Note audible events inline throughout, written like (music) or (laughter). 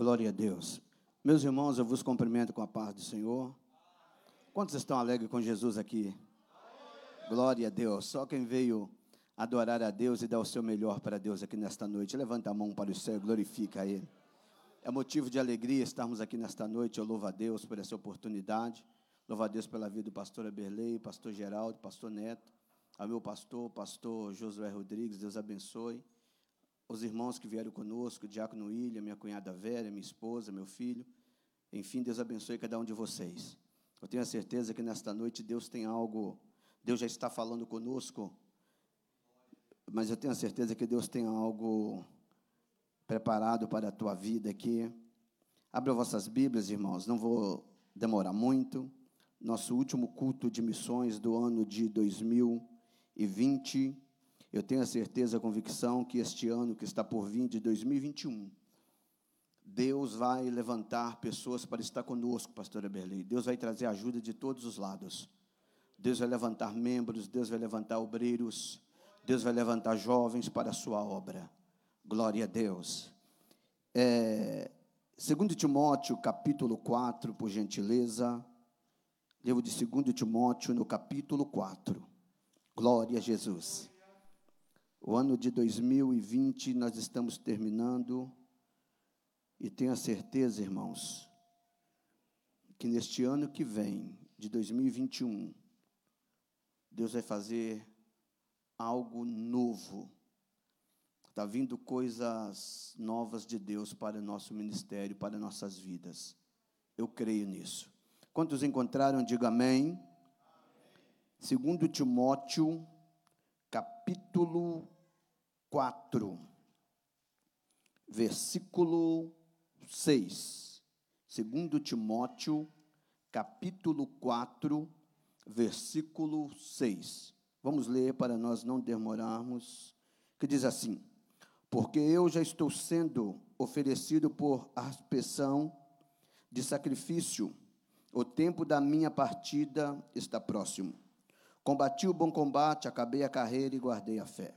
Glória a Deus. Meus irmãos, eu vos cumprimento com a paz do Senhor. Quantos estão alegres com Jesus aqui? Glória a Deus. Só quem veio adorar a Deus e dar o seu melhor para Deus aqui nesta noite. Levanta a mão para o céu e glorifica a Ele. É motivo de alegria estarmos aqui nesta noite. Eu louvo a Deus por essa oportunidade. Louvo a Deus pela vida do pastor Aberlei, pastor Geraldo, pastor Neto, ao meu pastor, pastor Josué Rodrigues. Deus abençoe os irmãos que vieram conosco, o diácono William, minha cunhada Vera, minha esposa, meu filho. Enfim, Deus abençoe cada um de vocês. Eu tenho a certeza que nesta noite Deus tem algo, Deus já está falando conosco, mas eu tenho a certeza que Deus tem algo preparado para a tua vida aqui. Abra vossas Bíblias, irmãos, não vou demorar muito. Nosso último culto de missões do ano de 2020 eu tenho a certeza, a convicção que este ano que está por vir, de 2021, Deus vai levantar pessoas para estar conosco, pastora Berlei. Deus vai trazer ajuda de todos os lados. Deus vai levantar membros, Deus vai levantar obreiros, Deus vai levantar jovens para a sua obra. Glória a Deus. É, segundo Timóteo, capítulo 4, por gentileza. Livro de 2 Timóteo, no capítulo 4. Glória a Jesus. O ano de 2020 nós estamos terminando e tenho a certeza, irmãos, que neste ano que vem, de 2021, Deus vai fazer algo novo. Está vindo coisas novas de Deus para o nosso ministério, para nossas vidas. Eu creio nisso. Quantos encontraram, diga amém. Segundo Timóteo capítulo 4, versículo 6. Segundo Timóteo, capítulo 4, versículo 6. Vamos ler para nós não demorarmos, que diz assim: Porque eu já estou sendo oferecido por aspersão de sacrifício, o tempo da minha partida está próximo. Combati o bom combate, acabei a carreira e guardei a fé.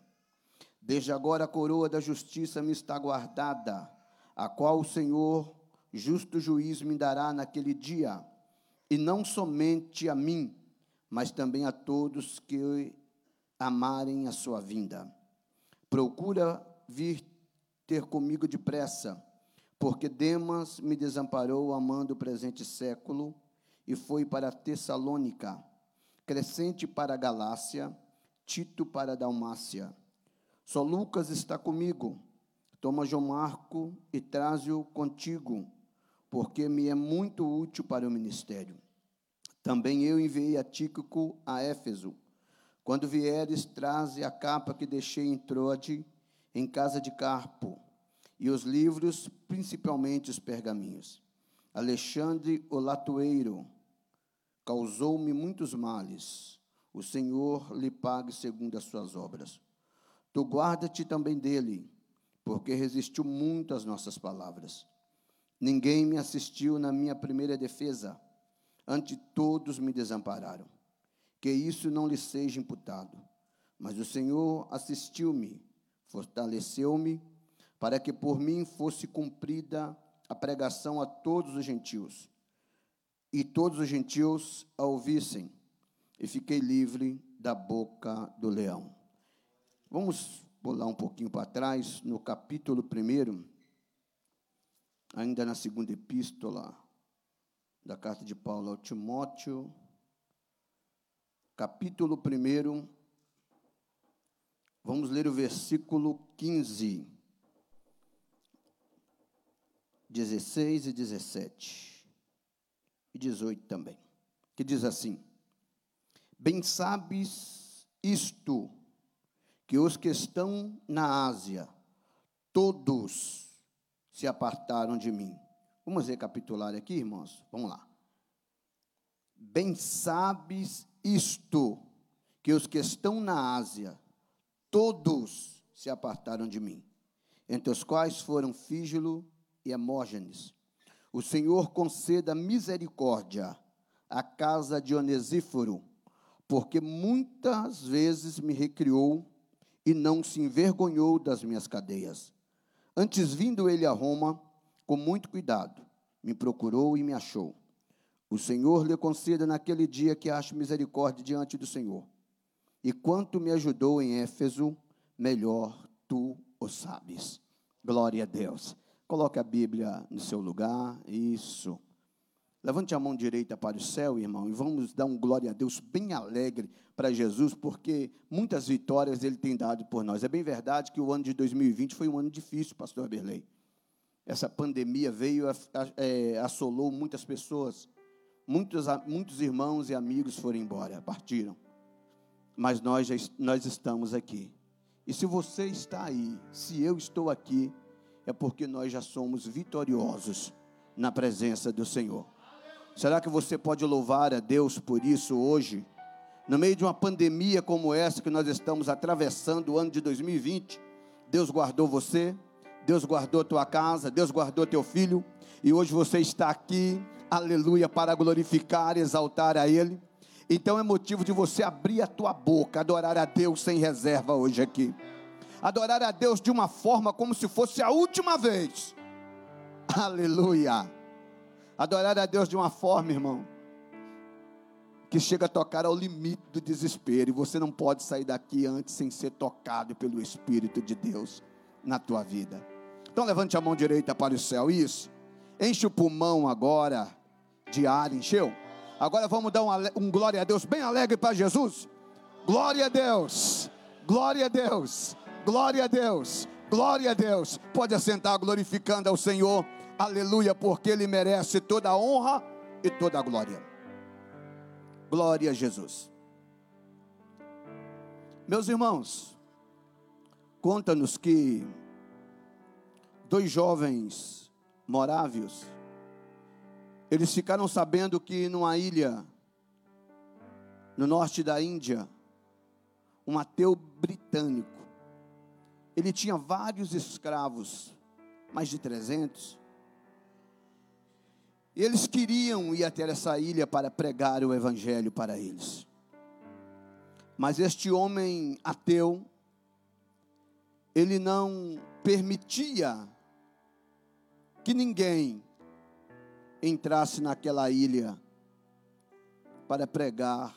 Desde agora a coroa da justiça me está guardada, a qual o Senhor, justo juiz, me dará naquele dia, e não somente a mim, mas também a todos que amarem a sua vinda. Procura vir ter comigo depressa, porque Demas me desamparou amando o presente século e foi para Tessalônica Crescente para a Galácia, Tito para a Dalmácia. Só Lucas está comigo. Toma João Marco e traze-o contigo, porque me é muito útil para o ministério. Também eu enviei a Tíquico a Éfeso. Quando vieres, traze a capa que deixei em Troade, em casa de Carpo, e os livros, principalmente os pergaminhos. Alexandre o latoeiro, causou-me muitos males. O Senhor lhe pague segundo as suas obras. Tu guarda-te também dele, porque resistiu muito às nossas palavras. Ninguém me assistiu na minha primeira defesa, ante todos me desampararam. Que isso não lhe seja imputado. Mas o Senhor assistiu-me, fortaleceu-me, para que por mim fosse cumprida a pregação a todos os gentios e todos os gentios a ouvissem, e fiquei livre da boca do leão. Vamos pular um pouquinho para trás, no capítulo 1, ainda na segunda epístola da carta de Paulo ao Timóteo, capítulo 1, vamos ler o versículo 15, 16 e 17 e 18 também, que diz assim: Bem sabes isto, que os que estão na Ásia, todos se apartaram de mim. Vamos recapitular aqui, irmãos? Vamos lá. Bem sabes isto, que os que estão na Ásia, todos se apartaram de mim, entre os quais foram Fígilo e Hermógenes o Senhor conceda misericórdia à casa de Onesíforo, porque muitas vezes me recriou e não se envergonhou das minhas cadeias. Antes vindo ele a Roma, com muito cuidado, me procurou e me achou. O Senhor lhe conceda naquele dia que acho misericórdia diante do Senhor. E quanto me ajudou em Éfeso, melhor tu o sabes. Glória a Deus. Coloque a Bíblia no seu lugar. Isso. Levante a mão direita para o céu, irmão, e vamos dar um glória a Deus bem alegre para Jesus, porque muitas vitórias ele tem dado por nós. É bem verdade que o ano de 2020 foi um ano difícil, pastor Berlei. Essa pandemia veio, é, assolou muitas pessoas, muitos, muitos irmãos e amigos foram embora, partiram. Mas nós, já, nós estamos aqui. E se você está aí, se eu estou aqui, é porque nós já somos vitoriosos na presença do Senhor. Será que você pode louvar a Deus por isso hoje? No meio de uma pandemia como essa que nós estamos atravessando o ano de 2020, Deus guardou você, Deus guardou tua casa, Deus guardou teu filho, e hoje você está aqui, aleluia, para glorificar, exaltar a Ele. Então é motivo de você abrir a tua boca, adorar a Deus sem reserva hoje aqui. Adorar a Deus de uma forma como se fosse a última vez. (laughs) Aleluia. Adorar a Deus de uma forma, irmão, que chega a tocar ao limite do desespero, e você não pode sair daqui antes sem ser tocado pelo Espírito de Deus na tua vida. Então levante a mão direita para o céu, isso. Enche o pulmão agora de ar, encheu? Agora vamos dar um, um glória a Deus bem alegre para Jesus. Glória a Deus, glória a Deus, glória a Deus, glória a Deus. Pode assentar glorificando ao Senhor aleluia, porque Ele merece toda a honra e toda a glória. Glória a Jesus. Meus irmãos, conta-nos que dois jovens morávios, eles ficaram sabendo que numa ilha no norte da Índia, um ateu britânico, ele tinha vários escravos, mais de 300, e eles queriam ir até essa ilha para pregar o evangelho para eles. Mas este homem ateu, ele não permitia que ninguém entrasse naquela ilha para pregar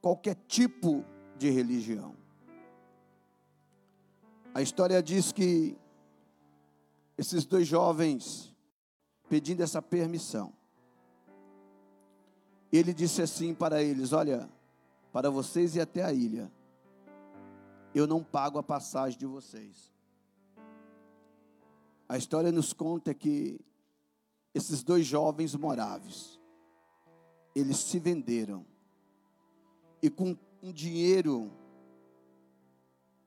qualquer tipo de religião. A história diz que esses dois jovens pedindo essa permissão. Ele disse assim para eles: Olha, para vocês ir até a ilha, eu não pago a passagem de vocês. A história nos conta que esses dois jovens moráveis, eles se venderam e com um dinheiro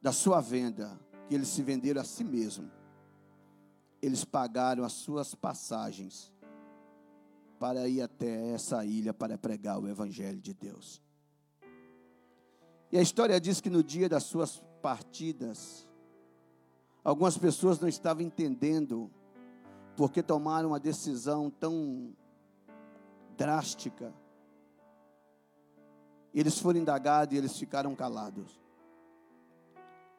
da sua venda, que eles se venderam a si mesmos, eles pagaram as suas passagens para ir até essa ilha para pregar o Evangelho de Deus. E a história diz que no dia das suas partidas, algumas pessoas não estavam entendendo porque tomaram uma decisão tão drástica. Eles foram indagados e eles ficaram calados.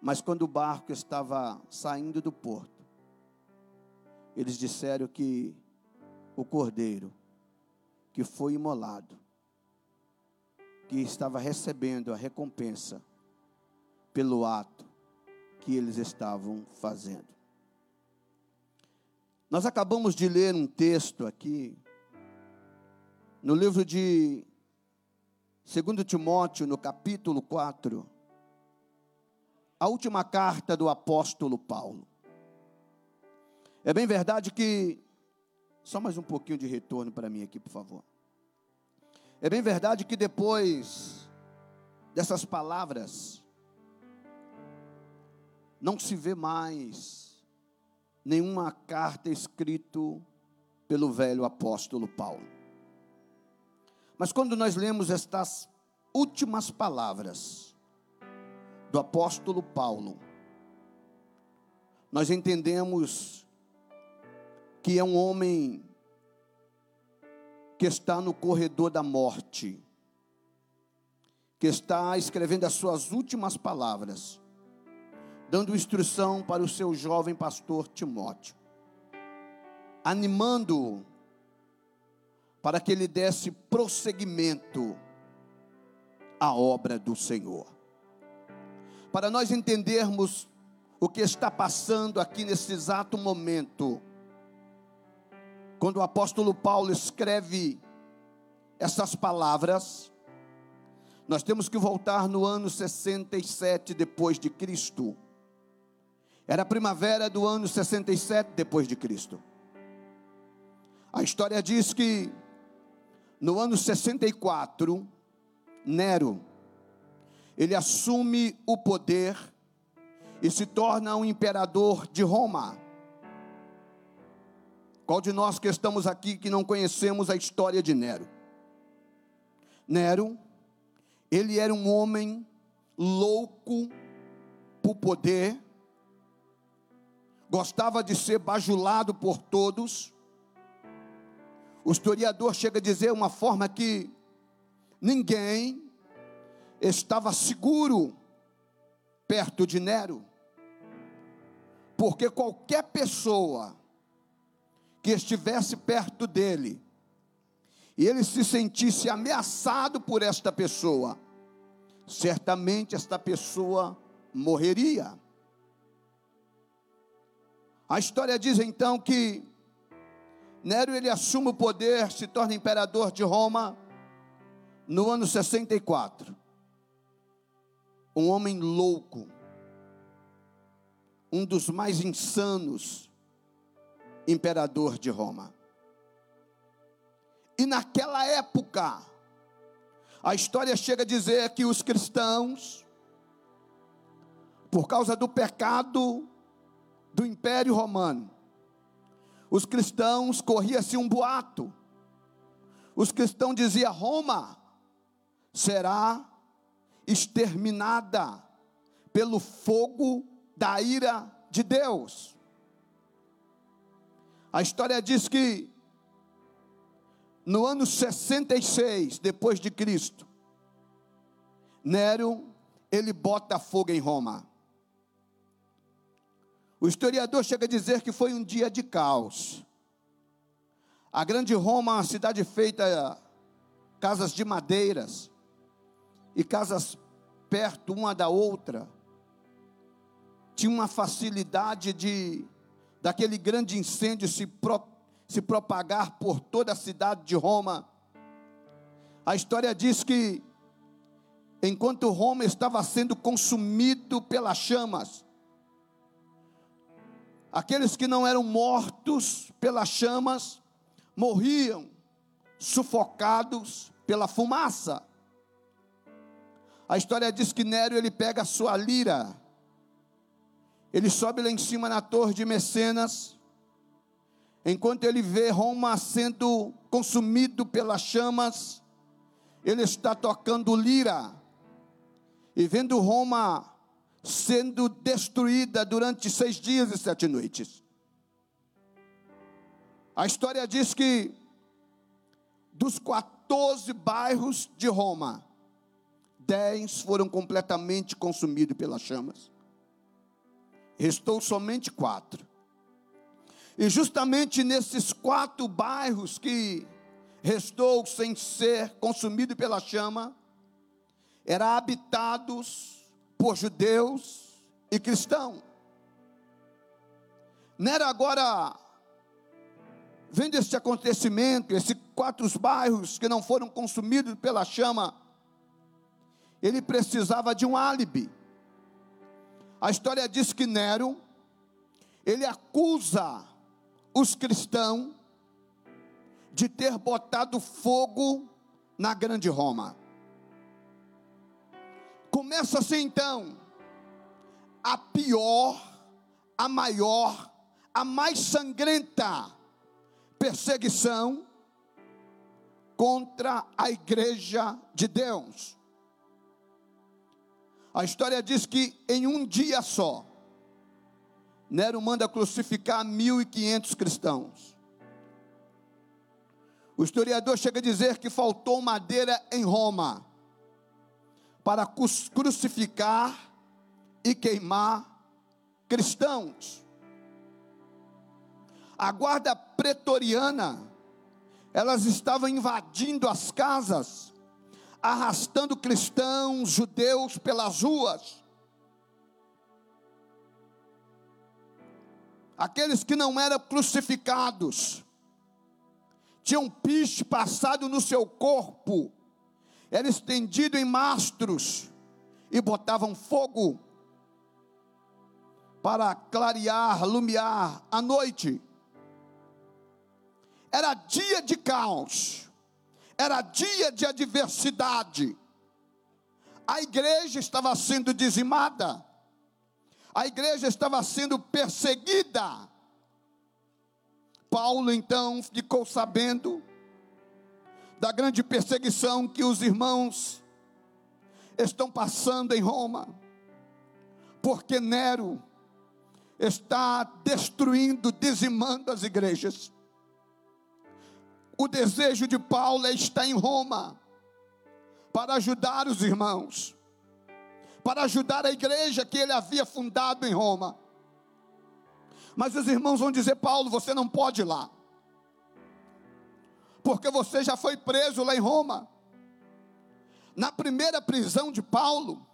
Mas quando o barco estava saindo do porto, eles disseram que o cordeiro que foi imolado, que estava recebendo a recompensa pelo ato que eles estavam fazendo. Nós acabamos de ler um texto aqui, no livro de 2 Timóteo, no capítulo 4, a última carta do apóstolo Paulo. É bem verdade que. Só mais um pouquinho de retorno para mim aqui, por favor. É bem verdade que depois dessas palavras, não se vê mais nenhuma carta escrita pelo velho apóstolo Paulo. Mas quando nós lemos estas últimas palavras do apóstolo Paulo, nós entendemos que é um homem que está no corredor da morte, que está escrevendo as suas últimas palavras, dando instrução para o seu jovem pastor Timóteo. animando-o para que ele desse prosseguimento à obra do Senhor. Para nós entendermos o que está passando aqui nesse exato momento, quando o apóstolo Paulo escreve essas palavras, nós temos que voltar no ano 67 depois de Cristo. Era a primavera do ano 67 depois de Cristo. A história diz que no ano 64, Nero, ele assume o poder e se torna um imperador de Roma. Qual de nós que estamos aqui que não conhecemos a história de Nero? Nero, ele era um homem louco por poder, gostava de ser bajulado por todos, o historiador chega a dizer uma forma que ninguém estava seguro perto de Nero, porque qualquer pessoa que estivesse perto dele e ele se sentisse ameaçado por esta pessoa, certamente esta pessoa morreria. A história diz então que Nero ele assume o poder, se torna imperador de Roma no ano 64. Um homem louco, um dos mais insanos imperador de Roma. E naquela época, a história chega a dizer que os cristãos, por causa do pecado do Império Romano, os cristãos corria-se um boato. Os cristãos diziam: Roma será exterminada pelo fogo da ira de Deus. A história diz que no ano 66 depois de Cristo, Nero ele bota fogo em Roma. O historiador chega a dizer que foi um dia de caos. A grande Roma, uma cidade feita casas de madeiras e casas perto uma da outra, tinha uma facilidade de daquele grande incêndio se, pro, se propagar por toda a cidade de Roma. A história diz que enquanto Roma estava sendo consumido pelas chamas, Aqueles que não eram mortos pelas chamas morriam sufocados pela fumaça. A história diz que Nero ele pega a sua lira, ele sobe lá em cima na torre de Mecenas, enquanto ele vê Roma sendo consumido pelas chamas, ele está tocando lira, e vendo Roma sendo destruída durante seis dias e sete noites. A história diz que dos 14 bairros de Roma, dez foram completamente consumidos pelas chamas. Restou somente quatro. E justamente nesses quatro bairros que restou sem ser consumido pela chama, eram habitados por judeus e cristãos. Nero agora, vendo este acontecimento, esses quatro bairros que não foram consumidos pela chama, ele precisava de um álibi. A história diz que Nero, ele acusa os cristãos de ter botado fogo na grande Roma. Começa-se então a pior, a maior, a mais sangrenta perseguição contra a igreja de Deus. A história diz que em um dia só, Nero manda crucificar 1.500 cristãos. O historiador chega a dizer que faltou madeira em Roma para crucificar e queimar cristãos. a guarda pretoriana, elas estavam invadindo as casas, arrastando cristãos, judeus pelas ruas. Aqueles que não eram crucificados, tinham piche passado no seu corpo, era estendido em mastros e botavam fogo para clarear, lumiar a noite. Era dia de caos, era dia de adversidade. A igreja estava sendo dizimada, a igreja estava sendo perseguida. Paulo então ficou sabendo da grande perseguição que os irmãos estão passando em Roma, porque Nero está destruindo, dizimando as igrejas. O desejo de Paulo é estar em Roma para ajudar os irmãos, para ajudar a igreja que ele havia fundado em Roma. Mas os irmãos vão dizer: Paulo, você não pode ir lá, porque você já foi preso lá em Roma. Na primeira prisão de Paulo,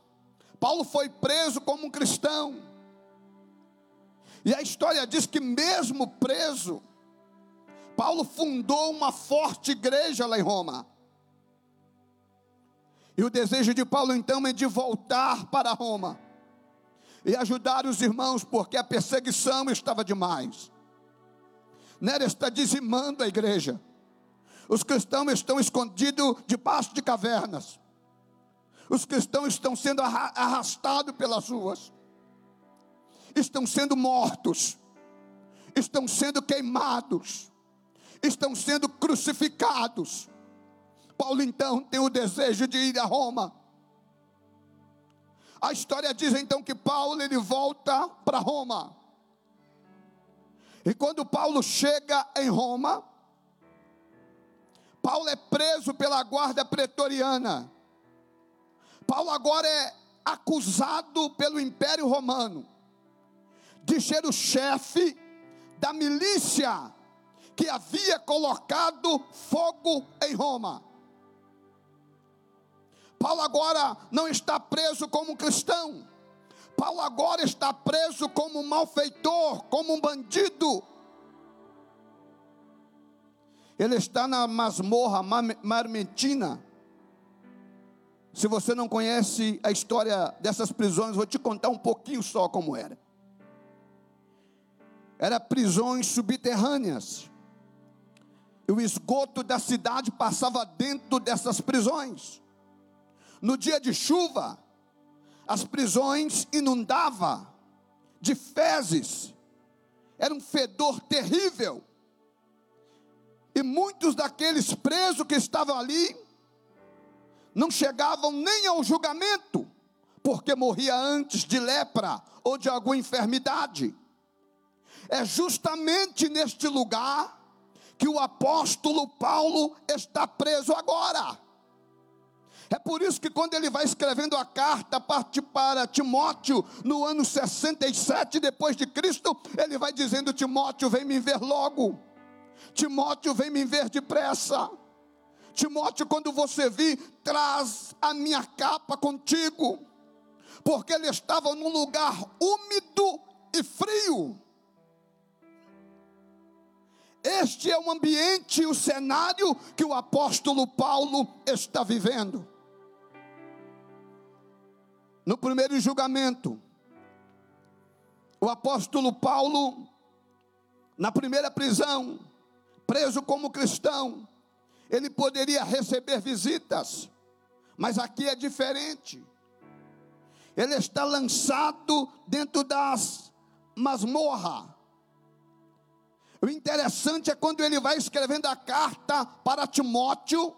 Paulo foi preso como um cristão. E a história diz que, mesmo preso, Paulo fundou uma forte igreja lá em Roma. E o desejo de Paulo então é de voltar para Roma e ajudar os irmãos, porque a perseguição estava demais. Nero está dizimando a igreja. Os cristãos estão escondidos debaixo de cavernas. Os cristãos estão sendo arrastados pelas ruas. Estão sendo mortos. Estão sendo queimados estão sendo crucificados. Paulo então tem o desejo de ir a Roma. A história diz então que Paulo ele volta para Roma. E quando Paulo chega em Roma, Paulo é preso pela guarda pretoriana. Paulo agora é acusado pelo Império Romano de ser o chefe da milícia que havia colocado fogo em Roma. Paulo agora não está preso como cristão. Paulo agora está preso como um malfeitor, como um bandido. Ele está na masmorra marmentina. Se você não conhece a história dessas prisões, vou te contar um pouquinho só como era. Era prisões subterrâneas o esgoto da cidade passava dentro dessas prisões. No dia de chuva, as prisões inundavam de fezes, era um fedor terrível. E muitos daqueles presos que estavam ali não chegavam nem ao julgamento, porque morria antes de lepra ou de alguma enfermidade. É justamente neste lugar que o apóstolo Paulo está preso agora. É por isso que quando ele vai escrevendo a carta para Timóteo no ano 67 depois de Cristo, ele vai dizendo: Timóteo, vem me ver logo. Timóteo, vem me ver depressa. Timóteo, quando você vir, traz a minha capa contigo, porque ele estava num lugar úmido e frio. Este é o ambiente, o cenário que o apóstolo Paulo está vivendo. No primeiro julgamento, o apóstolo Paulo, na primeira prisão, preso como cristão, ele poderia receber visitas, mas aqui é diferente. Ele está lançado dentro das masmorras o interessante é quando ele vai escrevendo a carta para Timóteo,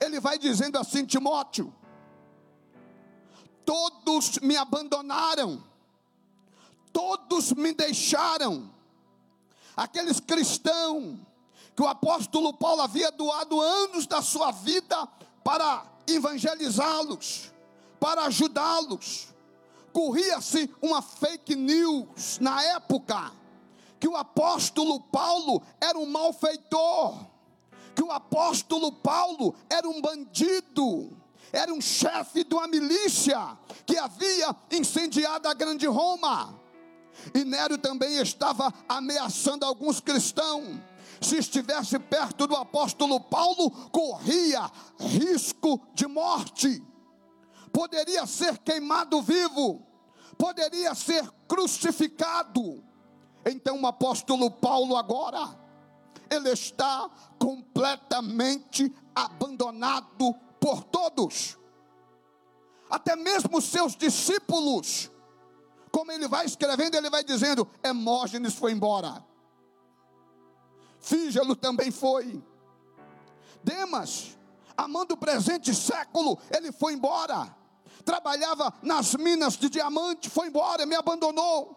ele vai dizendo assim: Timóteo, todos me abandonaram, todos me deixaram. Aqueles cristãos que o apóstolo Paulo havia doado anos da sua vida para evangelizá-los, para ajudá-los. Corria-se uma fake news na época que o apóstolo Paulo era um malfeitor, que o apóstolo Paulo era um bandido, era um chefe de uma milícia que havia incendiado a grande Roma. E Nero também estava ameaçando alguns cristãos. Se estivesse perto do apóstolo Paulo, corria risco de morte. Poderia ser queimado vivo, poderia ser crucificado. Então o apóstolo Paulo agora ele está completamente abandonado por todos. Até mesmo seus discípulos como ele vai escrevendo, ele vai dizendo: Hemógenes foi embora. Fígelo também foi. Demas, amando o presente século, ele foi embora. Trabalhava nas minas de diamante, foi embora, me abandonou.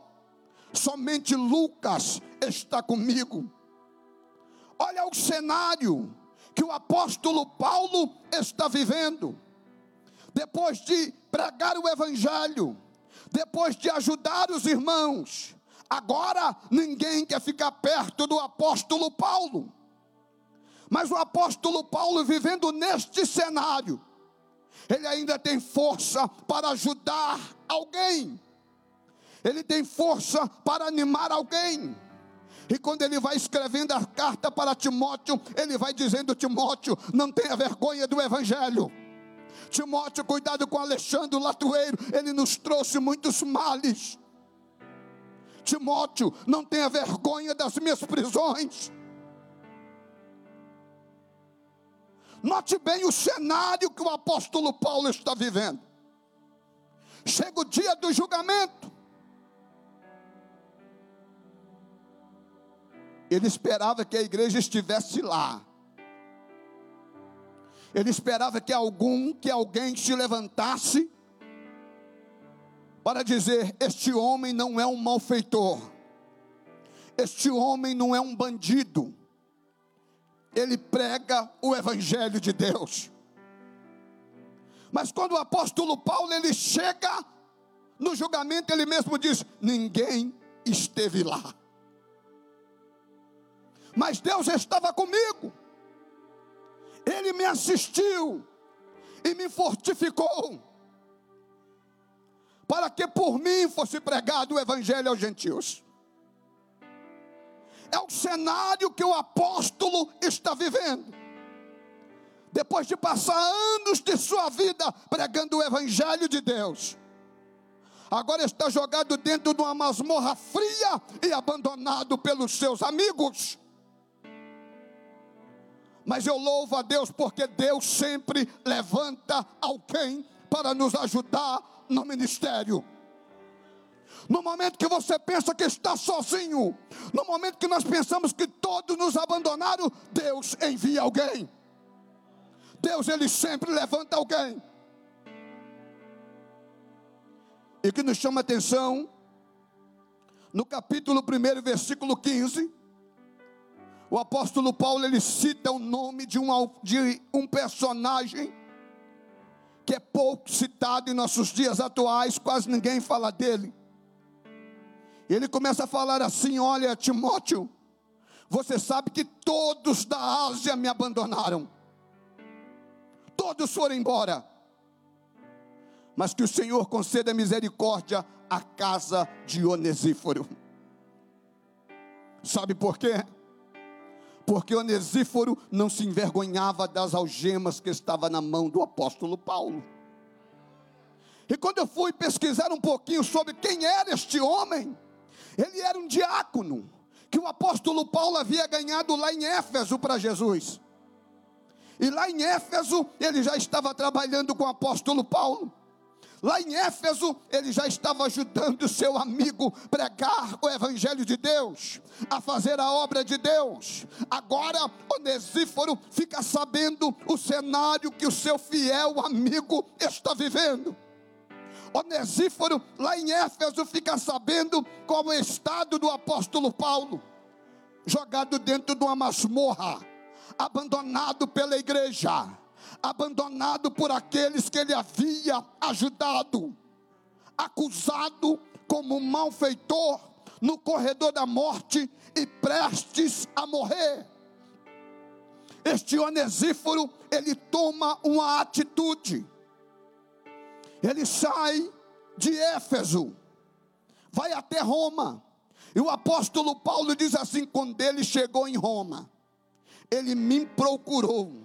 Somente Lucas está comigo. Olha o cenário que o apóstolo Paulo está vivendo. Depois de pregar o evangelho, depois de ajudar os irmãos, agora ninguém quer ficar perto do apóstolo Paulo. Mas o apóstolo Paulo, vivendo neste cenário, ele ainda tem força para ajudar alguém, ele tem força para animar alguém. E quando ele vai escrevendo a carta para Timóteo, ele vai dizendo: Timóteo, não tenha vergonha do Evangelho. Timóteo, cuidado com Alexandre Latueiro, ele nos trouxe muitos males. Timóteo, não tenha vergonha das minhas prisões. Note bem o cenário que o apóstolo Paulo está vivendo. Chega o dia do julgamento. Ele esperava que a igreja estivesse lá. Ele esperava que algum, que alguém se levantasse para dizer: Este homem não é um malfeitor, este homem não é um bandido, ele prega o Evangelho de Deus. Mas quando o apóstolo Paulo ele chega no julgamento, ele mesmo diz: Ninguém esteve lá, mas Deus estava comigo. Ele me assistiu e me fortificou, para que por mim fosse pregado o Evangelho aos gentios. É o cenário que o apóstolo está vivendo. Depois de passar anos de sua vida pregando o Evangelho de Deus, agora está jogado dentro de uma masmorra fria e abandonado pelos seus amigos. Mas eu louvo a Deus porque Deus sempre levanta alguém para nos ajudar no ministério. No momento que você pensa que está sozinho, no momento que nós pensamos que todos nos abandonaram, Deus envia alguém. Deus ele sempre levanta alguém. E que nos chama atenção no capítulo 1, versículo 15, o apóstolo Paulo ele cita o nome de um, de um personagem que é pouco citado em nossos dias atuais, quase ninguém fala dele. Ele começa a falar assim: Olha, Timóteo, você sabe que todos da Ásia me abandonaram, todos foram embora, mas que o Senhor conceda misericórdia à casa de Onesíforo. Sabe por quê? Porque Onesíforo não se envergonhava das algemas que estava na mão do apóstolo Paulo. E quando eu fui pesquisar um pouquinho sobre quem era este homem, ele era um diácono que o apóstolo Paulo havia ganhado lá em Éfeso para Jesus. E lá em Éfeso ele já estava trabalhando com o apóstolo Paulo. Lá em Éfeso, ele já estava ajudando seu amigo pregar o evangelho de Deus, a fazer a obra de Deus. Agora, Onesíforo fica sabendo o cenário que o seu fiel amigo está vivendo. Onesíforo, lá em Éfeso, fica sabendo qual é o estado do apóstolo Paulo, jogado dentro de uma masmorra, abandonado pela igreja abandonado por aqueles que ele havia ajudado, acusado como malfeitor, no corredor da morte e prestes a morrer. Este Onesíforo, ele toma uma atitude. Ele sai de Éfeso, vai até Roma. E o apóstolo Paulo diz assim: quando ele chegou em Roma, ele me procurou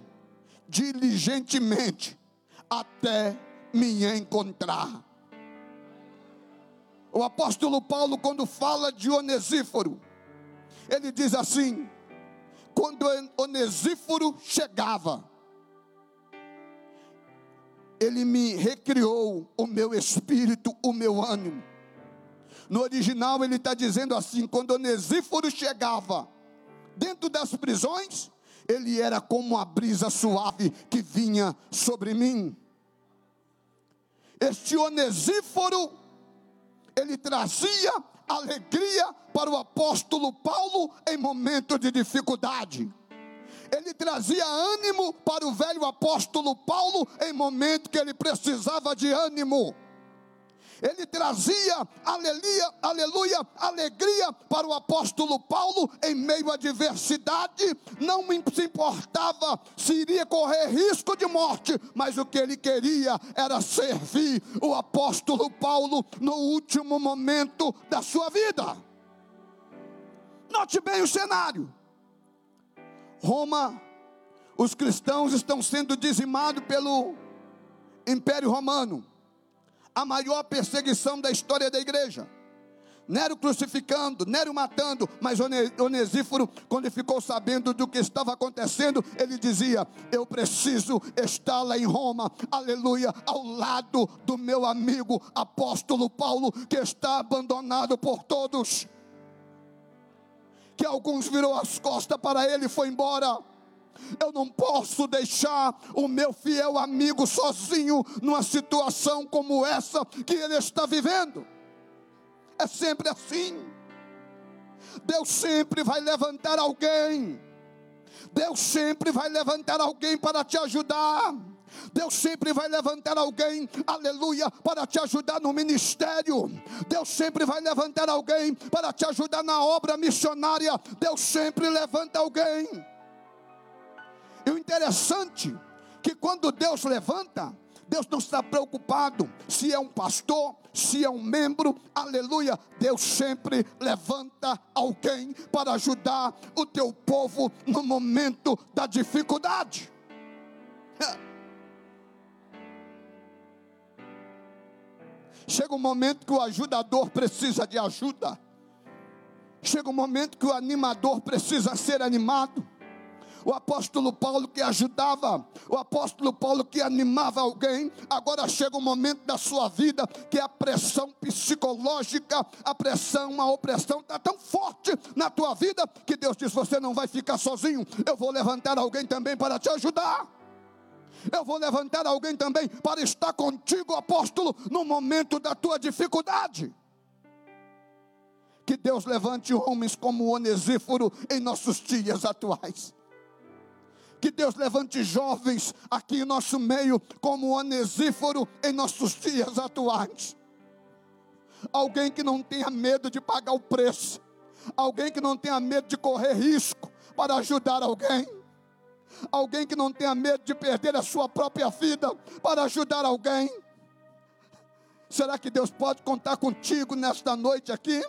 diligentemente até me encontrar. O apóstolo Paulo, quando fala de Onesíforo, ele diz assim: quando Onesíforo chegava, ele me recriou o meu espírito, o meu ânimo. No original ele está dizendo assim: quando Onesíforo chegava dentro das prisões, ele era como a brisa suave que vinha sobre mim. Este Onesíforo ele trazia alegria para o apóstolo Paulo em momento de dificuldade. Ele trazia ânimo para o velho apóstolo Paulo em momento que ele precisava de ânimo ele trazia, aleluia, aleluia, alegria para o apóstolo Paulo em meio à adversidade, não se importava se iria correr risco de morte, mas o que ele queria era servir o apóstolo Paulo no último momento da sua vida. Note bem o cenário. Roma, os cristãos estão sendo dizimados pelo Império Romano a maior perseguição da história da igreja. Nero crucificando, Nero matando, mas Onesíforo, quando ficou sabendo do que estava acontecendo, ele dizia: Eu preciso estar lá em Roma, aleluia, ao lado do meu amigo apóstolo Paulo, que está abandonado por todos. Que alguns virou as costas para ele e foi embora eu não posso deixar o meu fiel amigo sozinho numa situação como essa que ele está vivendo. É sempre assim. Deus sempre vai levantar alguém. Deus sempre vai levantar alguém para te ajudar. Deus sempre vai levantar alguém, aleluia, para te ajudar no ministério. Deus sempre vai levantar alguém para te ajudar na obra missionária. Deus sempre levanta alguém. E o interessante que quando Deus levanta, Deus não está preocupado se é um pastor, se é um membro, aleluia. Deus sempre levanta alguém para ajudar o teu povo no momento da dificuldade. (laughs) Chega um momento que o ajudador precisa de ajuda. Chega um momento que o animador precisa ser animado o apóstolo Paulo que ajudava, o apóstolo Paulo que animava alguém, agora chega um momento da sua vida que a pressão psicológica, a pressão, a opressão está tão forte na tua vida que Deus diz: você não vai ficar sozinho, eu vou levantar alguém também para te ajudar. Eu vou levantar alguém também para estar contigo, apóstolo, no momento da tua dificuldade. Que Deus levante homens como Onesíforo em nossos dias atuais. Que Deus levante jovens aqui em nosso meio, como Onesíforo em nossos dias atuais. Alguém que não tenha medo de pagar o preço, alguém que não tenha medo de correr risco para ajudar alguém, alguém que não tenha medo de perder a sua própria vida para ajudar alguém. Será que Deus pode contar contigo nesta noite aqui?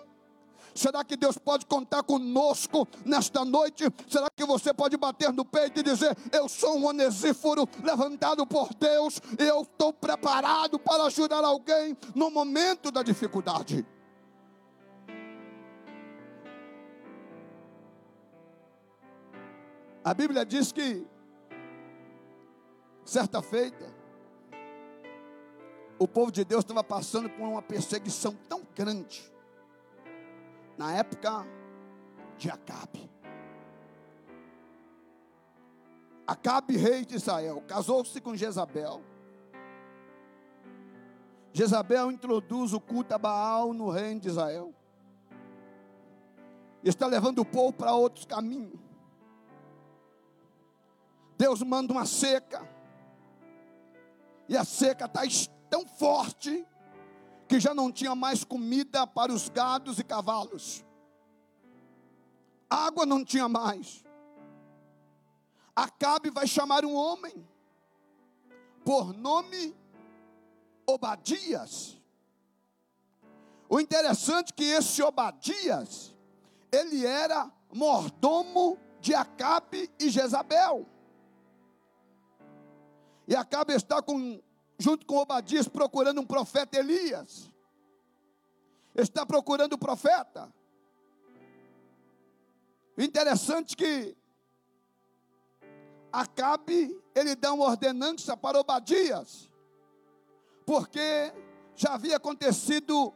Será que Deus pode contar conosco nesta noite? Será que você pode bater no peito e dizer: Eu sou um onesíforo levantado por Deus, eu estou preparado para ajudar alguém no momento da dificuldade? A Bíblia diz que, certa feita, o povo de Deus estava passando por uma perseguição tão grande na época de Acabe. Acabe, rei de Israel, casou-se com Jezabel. Jezabel introduz o culto a Baal no reino de Israel. Está levando o povo para outros caminhos. Deus manda uma seca. E a seca está tão forte que já não tinha mais comida para os gados e cavalos. Água não tinha mais. Acabe vai chamar um homem por nome Obadias. O interessante é que esse Obadias, ele era mordomo de Acabe e Jezabel. E Acabe está com, junto com Obadias procurando um profeta Elias. Está procurando o profeta. Interessante é que Acabe, ele dá uma ordenança para Obadias, porque já havia acontecido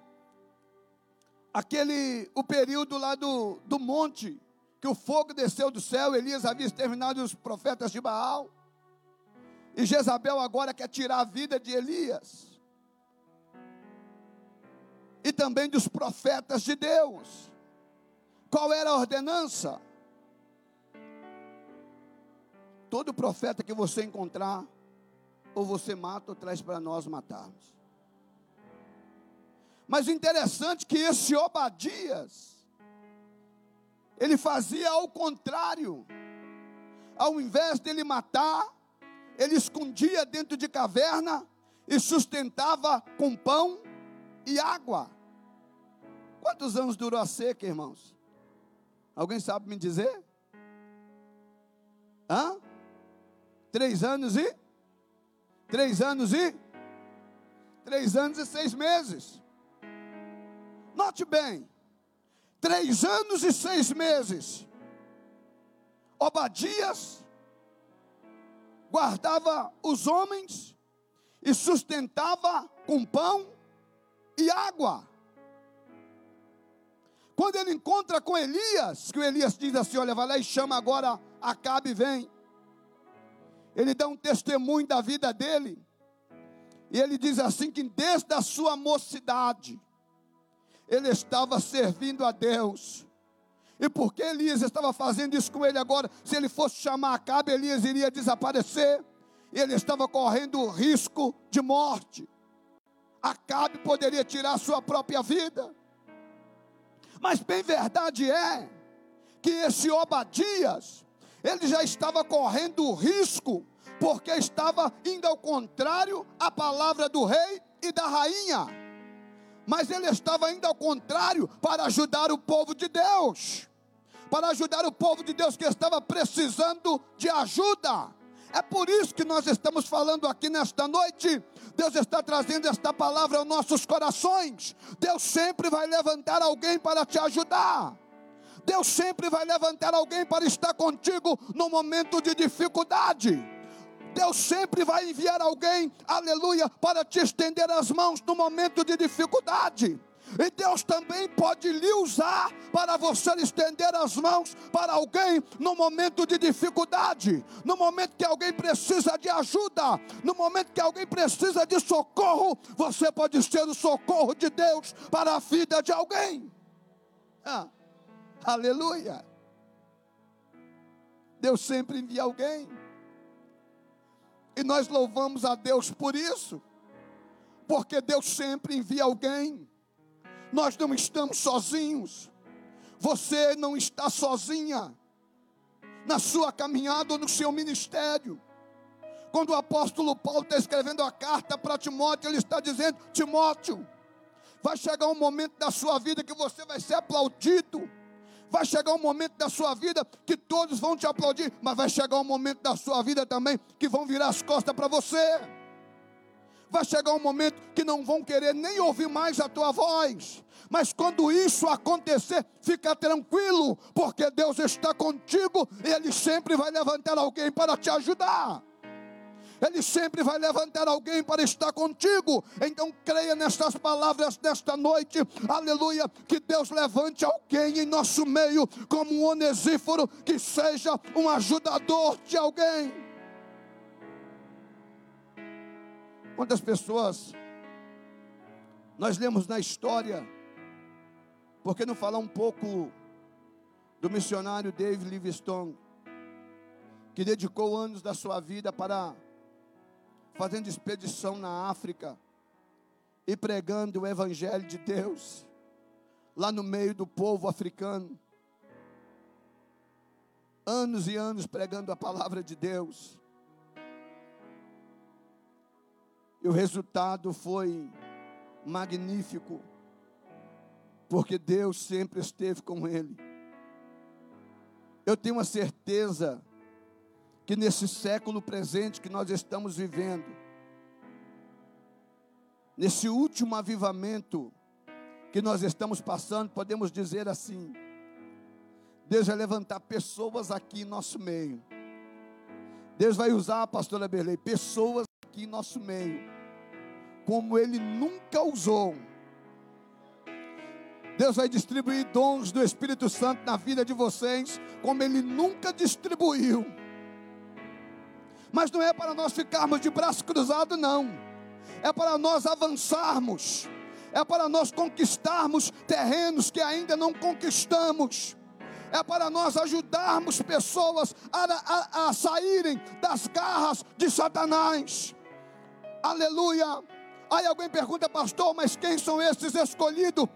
aquele, o período lá do, do monte, que o fogo desceu do céu, Elias havia exterminado os profetas de Baal, e Jezabel agora quer tirar a vida de Elias, e também dos profetas de Deus. Qual era a ordenança? Todo profeta que você encontrar, ou você mata ou traz para nós matarmos. Mas o interessante é que esse Obadias, ele fazia ao contrário. Ao invés dele matar, ele escondia dentro de caverna e sustentava com pão e água. Quantos anos durou a seca, irmãos? Alguém sabe me dizer? Hã? Três anos e? Três anos e? Três anos e seis meses. Note bem, três anos e seis meses. Obadias guardava os homens e sustentava com pão e água. Quando ele encontra com Elias, que o Elias diz assim: Olha, vai lá e chama agora Acabe, vem ele dá um testemunho da vida dele. E ele diz assim: que desde a sua mocidade, ele estava servindo a Deus. E porque Elias estava fazendo isso com ele agora, se ele fosse chamar Acabe, Elias iria desaparecer. Ele estava correndo risco de morte. Acabe poderia tirar sua própria vida. Mas bem verdade é que esse Obadias, ele já estava correndo risco, porque estava indo ao contrário à palavra do rei e da rainha. Mas ele estava indo ao contrário para ajudar o povo de Deus, para ajudar o povo de Deus que estava precisando de ajuda. É por isso que nós estamos falando aqui nesta noite. Deus está trazendo esta palavra aos nossos corações. Deus sempre vai levantar alguém para te ajudar. Deus sempre vai levantar alguém para estar contigo no momento de dificuldade. Deus sempre vai enviar alguém, aleluia, para te estender as mãos no momento de dificuldade. E Deus também pode lhe usar para você estender as mãos para alguém no momento de dificuldade, no momento que alguém precisa de ajuda, no momento que alguém precisa de socorro, você pode ser o socorro de Deus para a vida de alguém. Ah. Aleluia. Deus sempre envia alguém. E nós louvamos a Deus por isso. Porque Deus sempre envia alguém. Nós não estamos sozinhos. Você não está sozinha na sua caminhada ou no seu ministério. Quando o apóstolo Paulo está escrevendo a carta para Timóteo, ele está dizendo: Timóteo, vai chegar um momento da sua vida que você vai ser aplaudido Vai chegar um momento da sua vida que todos vão te aplaudir, mas vai chegar um momento da sua vida também que vão virar as costas para você. Vai chegar um momento que não vão querer nem ouvir mais a tua voz. Mas quando isso acontecer, fica tranquilo, porque Deus está contigo e Ele sempre vai levantar alguém para te ajudar. Ele sempre vai levantar alguém para estar contigo. Então creia nestas palavras desta noite, aleluia. Que Deus levante alguém em nosso meio, como um onesíforo, que seja um ajudador de alguém. Quantas pessoas nós lemos na história, por que não falar um pouco do missionário David Livingstone, que dedicou anos da sua vida para fazendo expedição na África. e pregando o Evangelho de Deus, lá no meio do povo africano. Anos e anos pregando a palavra de Deus. E o resultado foi magnífico, porque Deus sempre esteve com ele. Eu tenho a certeza que nesse século presente que nós estamos vivendo, nesse último avivamento que nós estamos passando, podemos dizer assim: Deus vai levantar pessoas aqui em nosso meio. Deus vai usar, pastora Berlei, pessoas aqui em nosso meio, como Ele nunca usou. Deus vai distribuir dons do Espírito Santo na vida de vocês, como Ele nunca distribuiu. Mas não é para nós ficarmos de braço cruzado, não. É para nós avançarmos. É para nós conquistarmos terrenos que ainda não conquistamos. É para nós ajudarmos pessoas a, a, a saírem das garras de Satanás. Aleluia. Aí alguém pergunta, pastor, mas quem são esses escolhidos?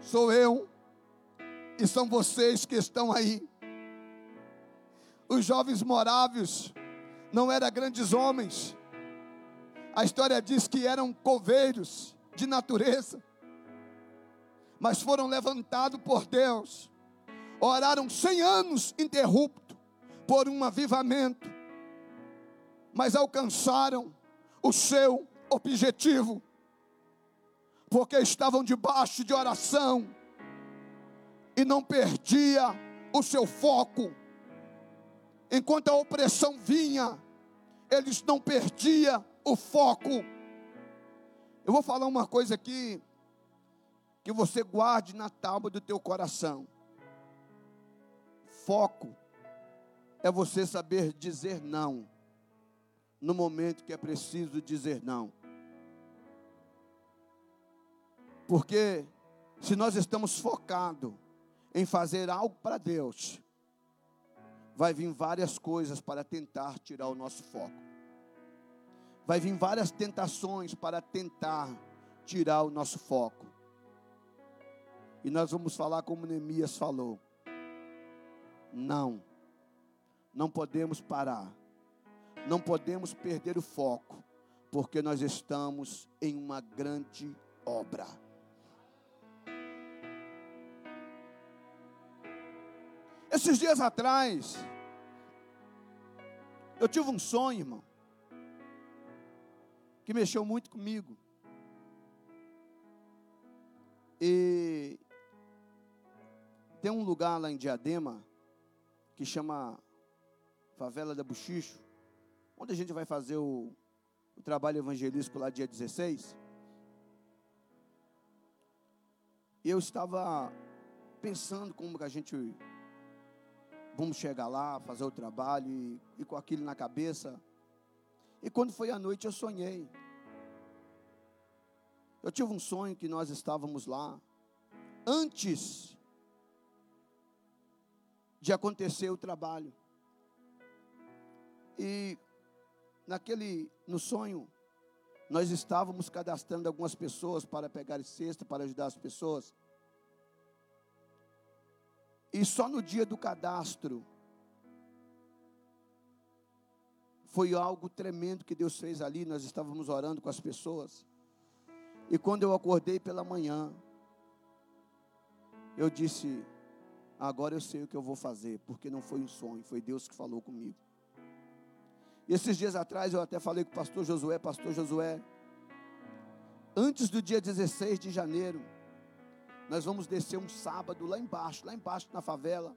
Sou eu, e são vocês que estão aí os jovens morávios não eram grandes homens. A história diz que eram coveiros de natureza, mas foram levantados por Deus. Oraram cem anos interrupto por um avivamento, mas alcançaram o seu objetivo, porque estavam debaixo de oração e não perdia o seu foco enquanto a opressão vinha, eles não perdiam o foco. Eu vou falar uma coisa aqui que você guarde na tábua do teu coração. Foco é você saber dizer não no momento que é preciso dizer não. Porque se nós estamos focados em fazer algo para Deus, vai vir várias coisas para tentar tirar o nosso foco. Vai vir várias tentações para tentar tirar o nosso foco. E nós vamos falar como Neemias falou. Não. Não podemos parar. Não podemos perder o foco, porque nós estamos em uma grande obra. Esses dias atrás, eu tive um sonho, irmão, que mexeu muito comigo. E tem um lugar lá em Diadema que chama Favela da Buchicho, onde a gente vai fazer o, o trabalho evangelístico lá dia 16. E eu estava pensando como que a gente vamos chegar lá, fazer o trabalho e, e com aquilo na cabeça. E quando foi à noite eu sonhei. Eu tive um sonho que nós estávamos lá antes de acontecer o trabalho. E naquele no sonho nós estávamos cadastrando algumas pessoas para pegar cesta para ajudar as pessoas. E só no dia do cadastro foi algo tremendo que Deus fez ali. Nós estávamos orando com as pessoas. E quando eu acordei pela manhã, eu disse: Agora eu sei o que eu vou fazer, porque não foi um sonho, foi Deus que falou comigo. E esses dias atrás eu até falei com o pastor Josué: Pastor Josué, antes do dia 16 de janeiro, nós vamos descer um sábado lá embaixo, lá embaixo na favela.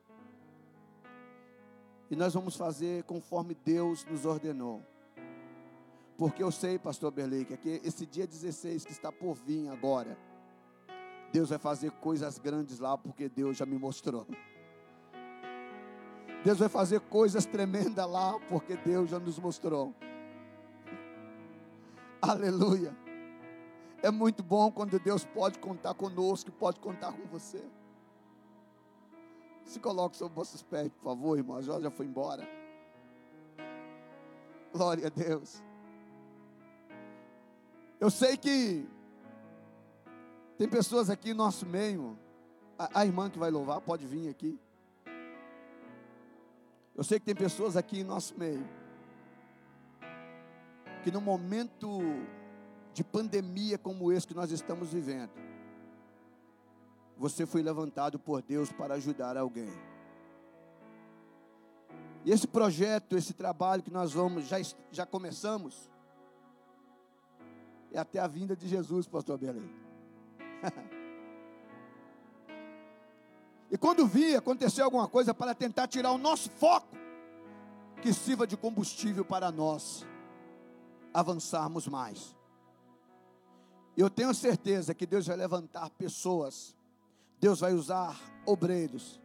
E nós vamos fazer conforme Deus nos ordenou. Porque eu sei, pastor Berlei, que esse dia 16 que está por vir agora, Deus vai fazer coisas grandes lá, porque Deus já me mostrou. Deus vai fazer coisas tremendas lá, porque Deus já nos mostrou. Aleluia. É muito bom quando Deus pode contar conosco, pode contar com você. Se coloque sobre vossos pés, por favor, irmão. A Jorge já foi embora. Glória a Deus. Eu sei que tem pessoas aqui no nosso meio. A, a irmã que vai louvar pode vir aqui. Eu sei que tem pessoas aqui em nosso meio que no momento de pandemia como esse que nós estamos vivendo, você foi levantado por Deus para ajudar alguém. E esse projeto, esse trabalho que nós vamos, já, já começamos, é até a vinda de Jesus, pastor Belém. (laughs) e quando vir acontecer alguma coisa para tentar tirar o nosso foco, que sirva de combustível para nós avançarmos mais. Eu tenho certeza que Deus vai levantar pessoas, Deus vai usar obreiros,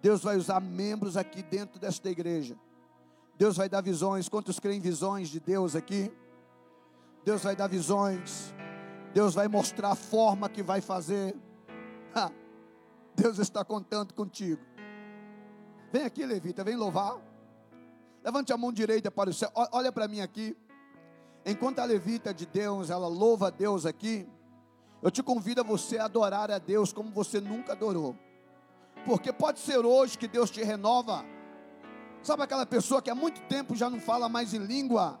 Deus vai usar membros aqui dentro desta igreja. Deus vai dar visões. Quantos creem visões de Deus aqui? Deus vai dar visões. Deus vai mostrar a forma que vai fazer. Ha, Deus está contando contigo. Vem aqui, Levita, vem louvar. Levante a mão direita para o céu. Olha para mim aqui. Enquanto a levita de Deus, ela louva a Deus aqui, eu te convido a você a adorar a Deus como você nunca adorou. Porque pode ser hoje que Deus te renova. Sabe aquela pessoa que há muito tempo já não fala mais em língua,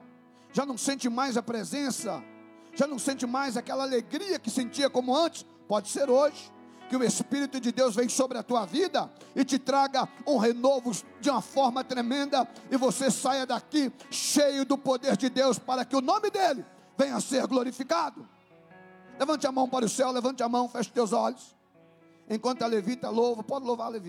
já não sente mais a presença, já não sente mais aquela alegria que sentia como antes? Pode ser hoje que o Espírito de Deus vem sobre a tua vida e te traga um renovo de uma forma tremenda e você saia daqui cheio do poder de Deus para que o nome dele venha a ser glorificado. Levante a mão para o céu, levante a mão, feche teus olhos. Enquanto a levita louva, pode louvar a levita.